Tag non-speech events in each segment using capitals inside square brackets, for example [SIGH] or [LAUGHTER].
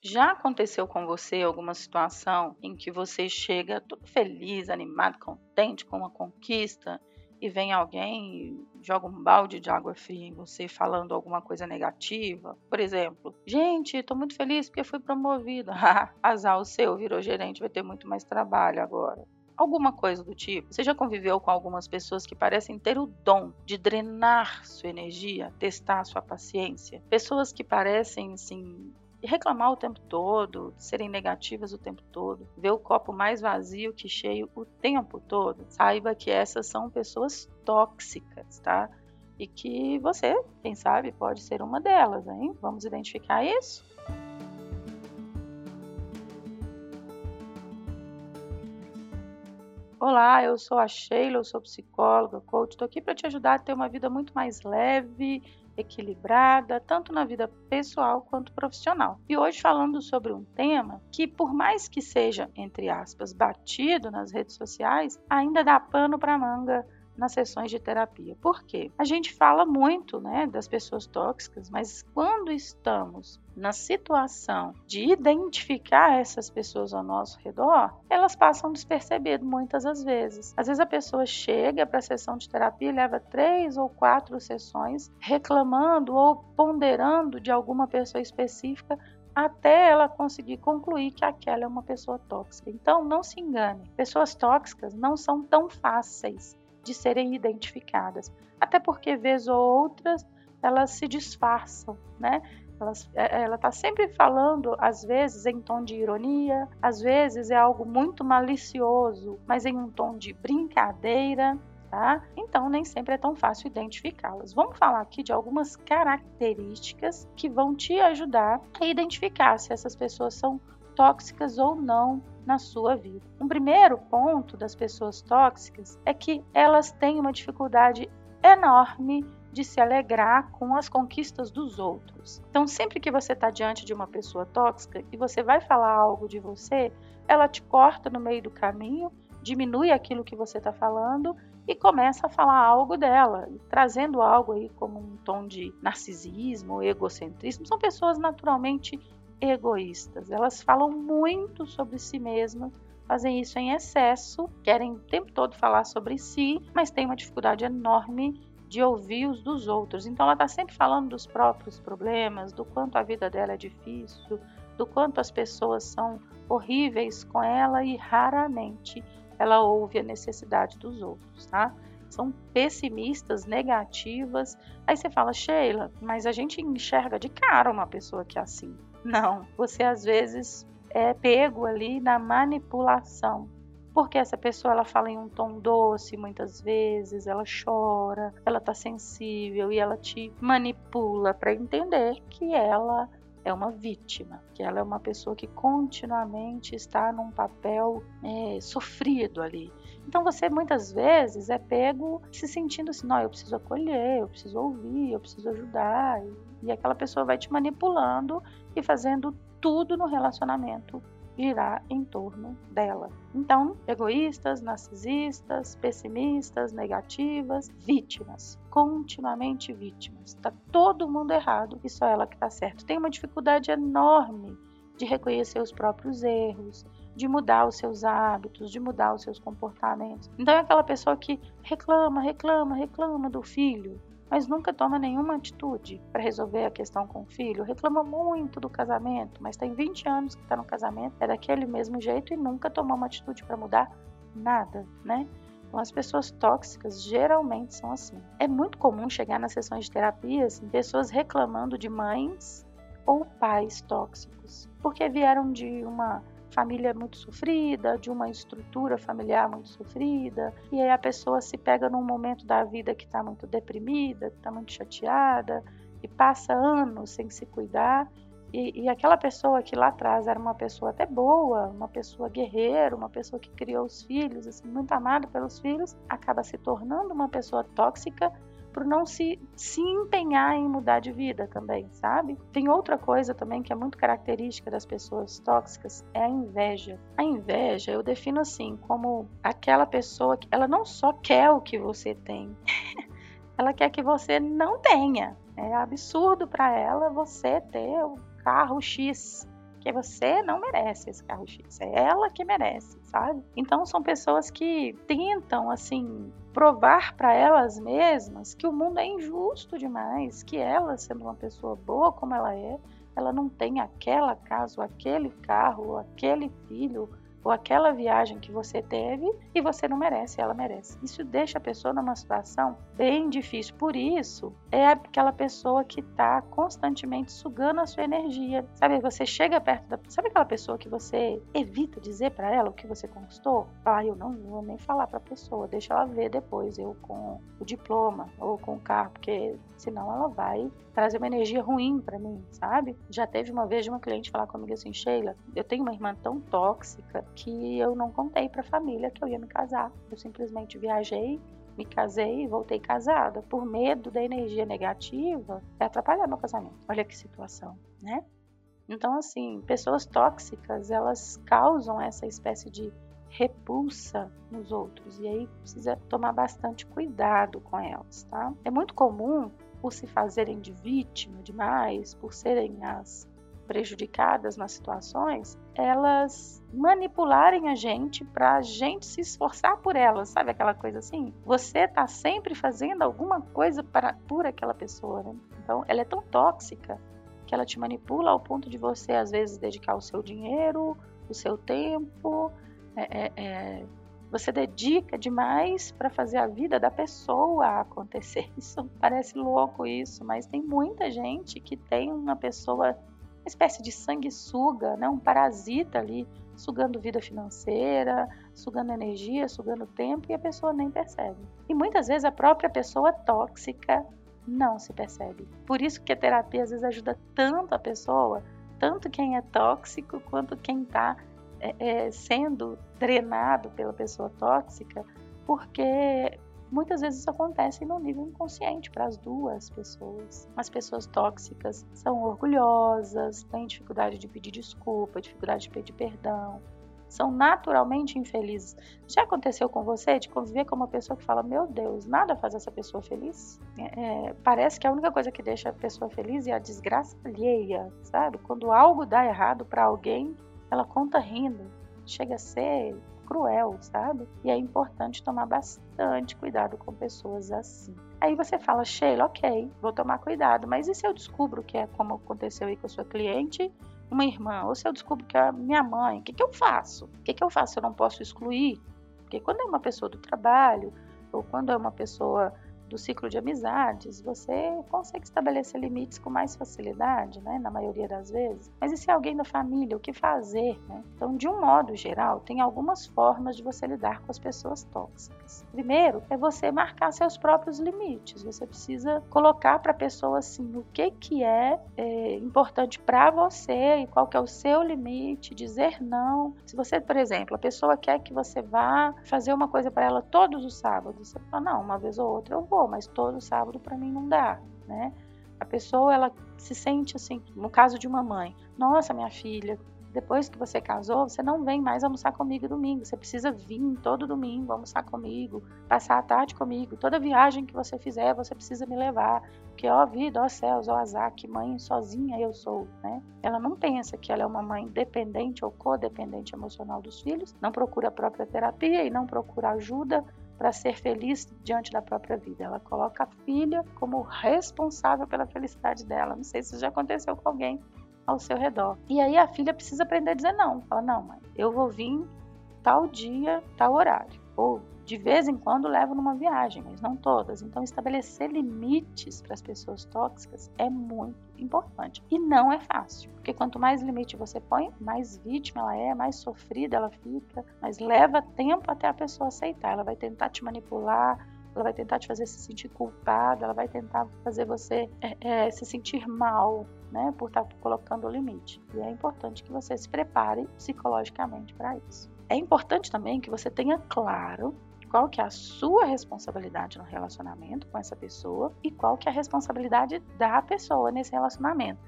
Já aconteceu com você alguma situação em que você chega todo feliz, animado, contente com uma conquista e vem alguém e joga um balde de água fria em você falando alguma coisa negativa? Por exemplo, gente, estou muito feliz porque fui promovida. [LAUGHS] Azar o seu, virou gerente, vai ter muito mais trabalho agora alguma coisa do tipo. Você já conviveu com algumas pessoas que parecem ter o dom de drenar sua energia, testar sua paciência? Pessoas que parecem, assim, reclamar o tempo todo, serem negativas o tempo todo, ver o copo mais vazio que cheio o tempo todo, saiba que essas são pessoas tóxicas, tá? E que você, quem sabe, pode ser uma delas, hein? Vamos identificar isso? Olá, eu sou a Sheila, eu sou psicóloga, coach, estou aqui para te ajudar a ter uma vida muito mais leve, equilibrada, tanto na vida pessoal quanto profissional. E hoje falando sobre um tema que, por mais que seja, entre aspas, batido nas redes sociais, ainda dá pano para manga nas sessões de terapia. Por quê? A gente fala muito né, das pessoas tóxicas, mas quando estamos na situação de identificar essas pessoas ao nosso redor, elas passam despercebidas muitas das vezes. Às vezes a pessoa chega para a sessão de terapia e leva três ou quatro sessões reclamando ou ponderando de alguma pessoa específica até ela conseguir concluir que aquela é uma pessoa tóxica. Então, não se engane, pessoas tóxicas não são tão fáceis de serem identificadas. Até porque, vez ou outras, elas se disfarçam, né? Elas, é, ela está sempre falando, às vezes em tom de ironia, às vezes é algo muito malicioso, mas em um tom de brincadeira, tá? Então nem sempre é tão fácil identificá-las. Vamos falar aqui de algumas características que vão te ajudar a identificar se essas pessoas são tóxicas ou não na sua vida. Um primeiro ponto das pessoas tóxicas é que elas têm uma dificuldade enorme de se alegrar com as conquistas dos outros. Então, sempre que você está diante de uma pessoa tóxica e você vai falar algo de você, ela te corta no meio do caminho, diminui aquilo que você está falando e começa a falar algo dela, trazendo algo aí como um tom de narcisismo, egocentrismo. São pessoas naturalmente egoístas. Elas falam muito sobre si mesmas, fazem isso em excesso, querem o tempo todo falar sobre si, mas têm uma dificuldade enorme de ouvir os dos outros. Então ela está sempre falando dos próprios problemas, do quanto a vida dela é difícil, do quanto as pessoas são horríveis com ela e raramente ela ouve a necessidade dos outros, tá? São pessimistas, negativas. Aí você fala, Sheila, mas a gente enxerga de cara uma pessoa que é assim. Não, você às vezes é pego ali na manipulação. Porque essa pessoa ela fala em um tom doce muitas vezes, ela chora, ela tá sensível e ela te manipula para entender que ela é uma vítima, que ela é uma pessoa que continuamente está num papel é, sofrido ali. Então você muitas vezes é pego se sentindo assim, não, eu preciso acolher, eu preciso ouvir, eu preciso ajudar. E, e aquela pessoa vai te manipulando e fazendo tudo no relacionamento girar em torno dela. Então, egoístas, narcisistas, pessimistas, negativas, vítimas, continuamente vítimas. Tá todo mundo errado e só ela que tá certo. Tem uma dificuldade enorme de reconhecer os próprios erros, de mudar os seus hábitos, de mudar os seus comportamentos. Então é aquela pessoa que reclama, reclama, reclama do filho, mas nunca toma nenhuma atitude para resolver a questão com o filho, reclama muito do casamento, mas tem 20 anos que está no casamento, é daquele mesmo jeito e nunca tomou uma atitude para mudar nada, né? Então, as pessoas tóxicas geralmente são assim. É muito comum chegar nas sessões de terapia assim, pessoas reclamando de mães ou pais tóxicos, porque vieram de uma família muito sofrida, de uma estrutura familiar muito sofrida, e aí a pessoa se pega num momento da vida que está muito deprimida, que está muito chateada, e passa anos sem se cuidar. E, e, aquela pessoa que lá atrás era uma pessoa até boa, uma pessoa guerreira, uma pessoa que criou os filhos, assim, muito amada pelos filhos, acaba se tornando uma pessoa tóxica por não se, se empenhar em mudar de vida também, sabe? Tem outra coisa também que é muito característica das pessoas tóxicas, é a inveja. A inveja eu defino assim, como aquela pessoa que ela não só quer o que você tem, [LAUGHS] ela quer que você não tenha. É absurdo para ela você ter o carro X, porque você não merece esse carro X, é ela que merece, sabe? Então são pessoas que tentam assim provar para elas mesmas que o mundo é injusto demais, que ela sendo uma pessoa boa como ela é, ela não tem aquela casa, aquele carro, aquele filho, ou aquela viagem que você teve e você não merece, ela merece. Isso deixa a pessoa numa situação bem difícil. Por isso, é aquela pessoa que está constantemente sugando a sua energia. Sabe, você chega perto da. Sabe aquela pessoa que você evita dizer para ela o que você conquistou? Ah, eu não vou nem falar para a pessoa, deixa ela ver depois, eu com o diploma ou com o carro, porque senão ela vai trazer uma energia ruim para mim, sabe? Já teve uma vez uma cliente falar comigo assim, Sheila, eu tenho uma irmã tão tóxica que eu não contei para a família que eu ia me casar. Eu simplesmente viajei, me casei e voltei casada por medo da energia negativa de atrapalhar meu casamento. Olha que situação, né? Então, assim, pessoas tóxicas, elas causam essa espécie de repulsa nos outros e aí precisa tomar bastante cuidado com elas, tá? É muito comum por se fazerem de vítima demais, por serem as prejudicadas nas situações, elas manipularem a gente para a gente se esforçar por elas, sabe aquela coisa assim? Você está sempre fazendo alguma coisa para por aquela pessoa, né? Então, ela é tão tóxica que ela te manipula ao ponto de você às vezes dedicar o seu dinheiro, o seu tempo, é, é, é você dedica demais para fazer a vida da pessoa acontecer. [LAUGHS] Isso parece louco isso, mas tem muita gente que tem uma pessoa, uma espécie de sanguessuga, né, um parasita ali, sugando vida financeira, sugando energia, sugando tempo e a pessoa nem percebe. E muitas vezes a própria pessoa tóxica não se percebe. Por isso que a terapia às vezes ajuda tanto a pessoa, tanto quem é tóxico quanto quem está é, é, sendo drenado pela pessoa tóxica, porque muitas vezes isso acontece no nível inconsciente para as duas pessoas. As pessoas tóxicas são orgulhosas, têm dificuldade de pedir desculpa, dificuldade de pedir perdão, são naturalmente infelizes. Já aconteceu com você de conviver com uma pessoa que fala: Meu Deus, nada faz essa pessoa feliz? É, é parece que a única coisa que deixa a pessoa feliz é a desgraça alheia, sabe? Quando algo dá errado para alguém, ela conta rindo. Chega a ser cruel, sabe? E é importante tomar bastante cuidado com pessoas assim. Aí você fala, Sheila, ok, vou tomar cuidado, mas e se eu descubro que é como aconteceu aí com a sua cliente, uma irmã, ou se eu descubro que é minha mãe, o que, que eu faço? O que, que eu faço? Eu não posso excluir? Porque quando é uma pessoa do trabalho, ou quando é uma pessoa do ciclo de amizades, você consegue estabelecer limites com mais facilidade, né, na maioria das vezes. Mas e se alguém da família, o que fazer? Né? Então, de um modo geral, tem algumas formas de você lidar com as pessoas tóxicas. Primeiro, é você marcar seus próprios limites. Você precisa colocar para a pessoa assim o que que é, é importante para você e qual que é o seu limite, dizer não. Se você, por exemplo, a pessoa quer que você vá fazer uma coisa para ela todos os sábados, você fala não, uma vez ou outra eu vou mas todo sábado para mim não dá, né? A pessoa ela se sente assim, no caso de uma mãe, nossa, minha filha, depois que você casou, você não vem mais almoçar comigo domingo. Você precisa vir todo domingo almoçar comigo, passar a tarde comigo. Toda viagem que você fizer, você precisa me levar. Porque, ó vida, ó céus, ó azar, que mãe sozinha eu sou, né? Ela não pensa que ela é uma mãe dependente ou codependente emocional dos filhos, não procura a própria terapia e não procura ajuda para ser feliz diante da própria vida. Ela coloca a filha como responsável pela felicidade dela. Não sei se isso já aconteceu com alguém ao seu redor. E aí a filha precisa aprender a dizer não. Fala, não, mãe, eu vou vir tal dia, tal horário. Ou de vez em quando levo numa viagem, mas não todas. Então, estabelecer limites para as pessoas tóxicas é muito importante. E não é fácil, porque quanto mais limite você põe, mais vítima ela é, mais sofrida ela fica, mas leva tempo até a pessoa aceitar. Ela vai tentar te manipular, ela vai tentar te fazer se sentir culpada, ela vai tentar fazer você é, é, se sentir mal, né, por estar tá colocando o limite. E é importante que você se prepare psicologicamente para isso. É importante também que você tenha claro qual que é a sua responsabilidade no relacionamento com essa pessoa e qual que é a responsabilidade da pessoa nesse relacionamento.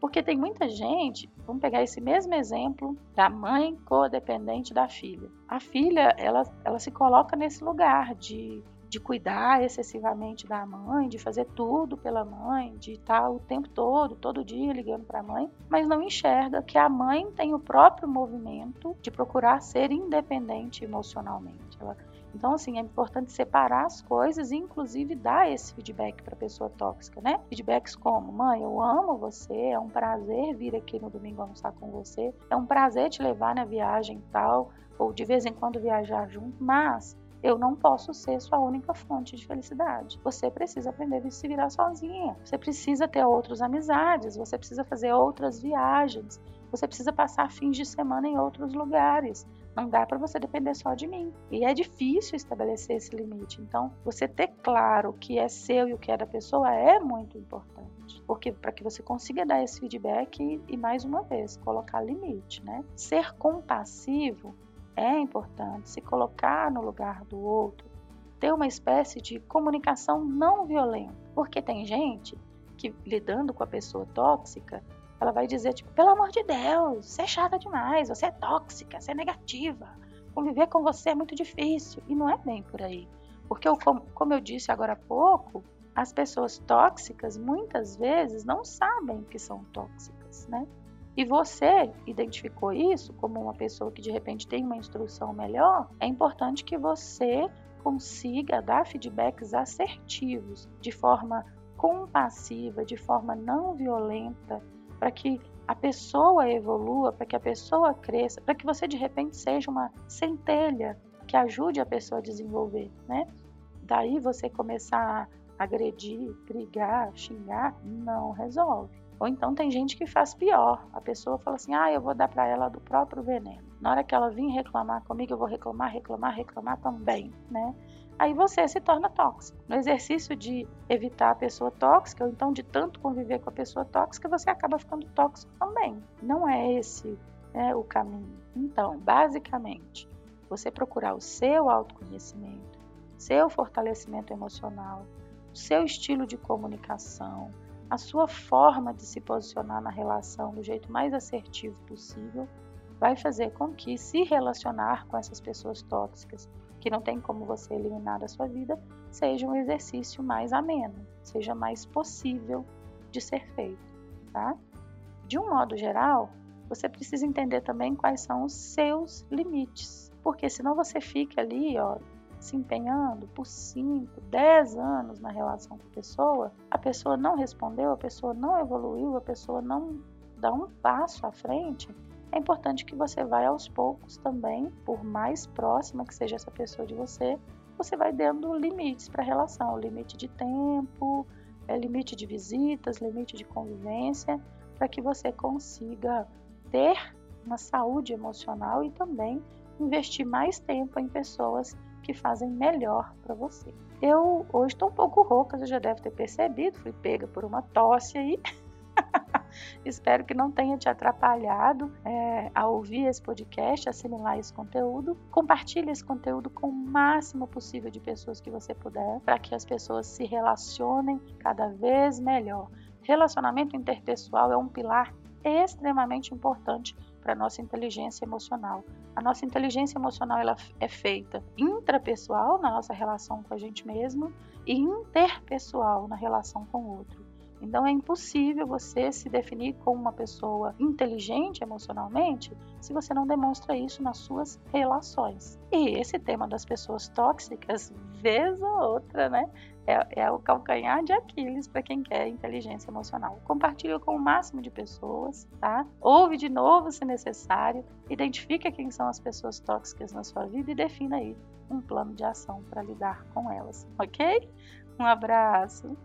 Porque tem muita gente, vamos pegar esse mesmo exemplo da mãe codependente da filha. A filha, ela, ela se coloca nesse lugar de de cuidar excessivamente da mãe, de fazer tudo pela mãe, de estar o tempo todo, todo dia ligando para a mãe, mas não enxerga que a mãe tem o próprio movimento de procurar ser independente emocionalmente. Ela então, assim, é importante separar as coisas e, inclusive, dar esse feedback para a pessoa tóxica, né? Feedbacks como: mãe, eu amo você, é um prazer vir aqui no domingo almoçar com você, é um prazer te levar na viagem tal, ou de vez em quando viajar junto, mas eu não posso ser sua única fonte de felicidade. Você precisa aprender a se virar sozinha. Você precisa ter outras amizades, você precisa fazer outras viagens, você precisa passar fins de semana em outros lugares. Não dá para você depender só de mim. E é difícil estabelecer esse limite. Então, você ter claro o que é seu e o que é da pessoa é muito importante. Porque para que você consiga dar esse feedback e, e mais uma vez, colocar limite, né? Ser compassivo é importante, se colocar no lugar do outro, ter uma espécie de comunicação não violenta. Porque tem gente que lidando com a pessoa tóxica, ela vai dizer, tipo, pelo amor de Deus, você é chata demais, você é tóxica, você é negativa, conviver com você é muito difícil. E não é bem por aí. Porque, eu, como eu disse agora há pouco, as pessoas tóxicas muitas vezes não sabem que são tóxicas, né? E você identificou isso como uma pessoa que de repente tem uma instrução melhor, é importante que você consiga dar feedbacks assertivos, de forma compassiva, de forma não violenta, para que a pessoa evolua, para que a pessoa cresça, para que você de repente seja uma centelha que ajude a pessoa a desenvolver, né? Daí você começar a agredir, brigar, xingar, não resolve. Ou então tem gente que faz pior. A pessoa fala assim: "Ah, eu vou dar para ela do próprio veneno. Na hora que ela vir reclamar comigo, eu vou reclamar, reclamar, reclamar também", né? Aí você se torna tóxico. No exercício de evitar a pessoa tóxica, ou então de tanto conviver com a pessoa tóxica, você acaba ficando tóxico também. Não é esse né, o caminho. Então, basicamente, você procurar o seu autoconhecimento, seu fortalecimento emocional, o seu estilo de comunicação, a sua forma de se posicionar na relação do jeito mais assertivo possível, vai fazer com que se relacionar com essas pessoas tóxicas que não tem como você eliminar da sua vida, seja um exercício mais ameno, seja mais possível de ser feito, tá? De um modo geral, você precisa entender também quais são os seus limites, porque senão você fica ali, ó, se empenhando por 5, 10 anos na relação com a pessoa, a pessoa não respondeu, a pessoa não evoluiu, a pessoa não dá um passo à frente, é importante que você vá aos poucos também, por mais próxima que seja essa pessoa de você, você vai dando limites para a relação, limite de tempo, é, limite de visitas, limite de convivência, para que você consiga ter uma saúde emocional e também investir mais tempo em pessoas que fazem melhor para você. Eu hoje estou um pouco rouca, você já deve ter percebido, fui pega por uma tosse aí. [LAUGHS] Espero que não tenha te atrapalhado é, a ouvir esse podcast, assimilar esse conteúdo. Compartilhe esse conteúdo com o máximo possível de pessoas que você puder, para que as pessoas se relacionem cada vez melhor. Relacionamento interpessoal é um pilar extremamente importante para a nossa inteligência emocional. A nossa inteligência emocional ela é feita intrapessoal na nossa relação com a gente mesmo e interpessoal na relação com o outro. Então é impossível você se definir como uma pessoa inteligente emocionalmente se você não demonstra isso nas suas relações. E esse tema das pessoas tóxicas, vez ou outra, né? É, é o calcanhar de Aquiles para quem quer inteligência emocional. Compartilhe com o máximo de pessoas, tá? Ouve de novo se necessário, identifica quem são as pessoas tóxicas na sua vida e defina aí um plano de ação para lidar com elas, ok? Um abraço!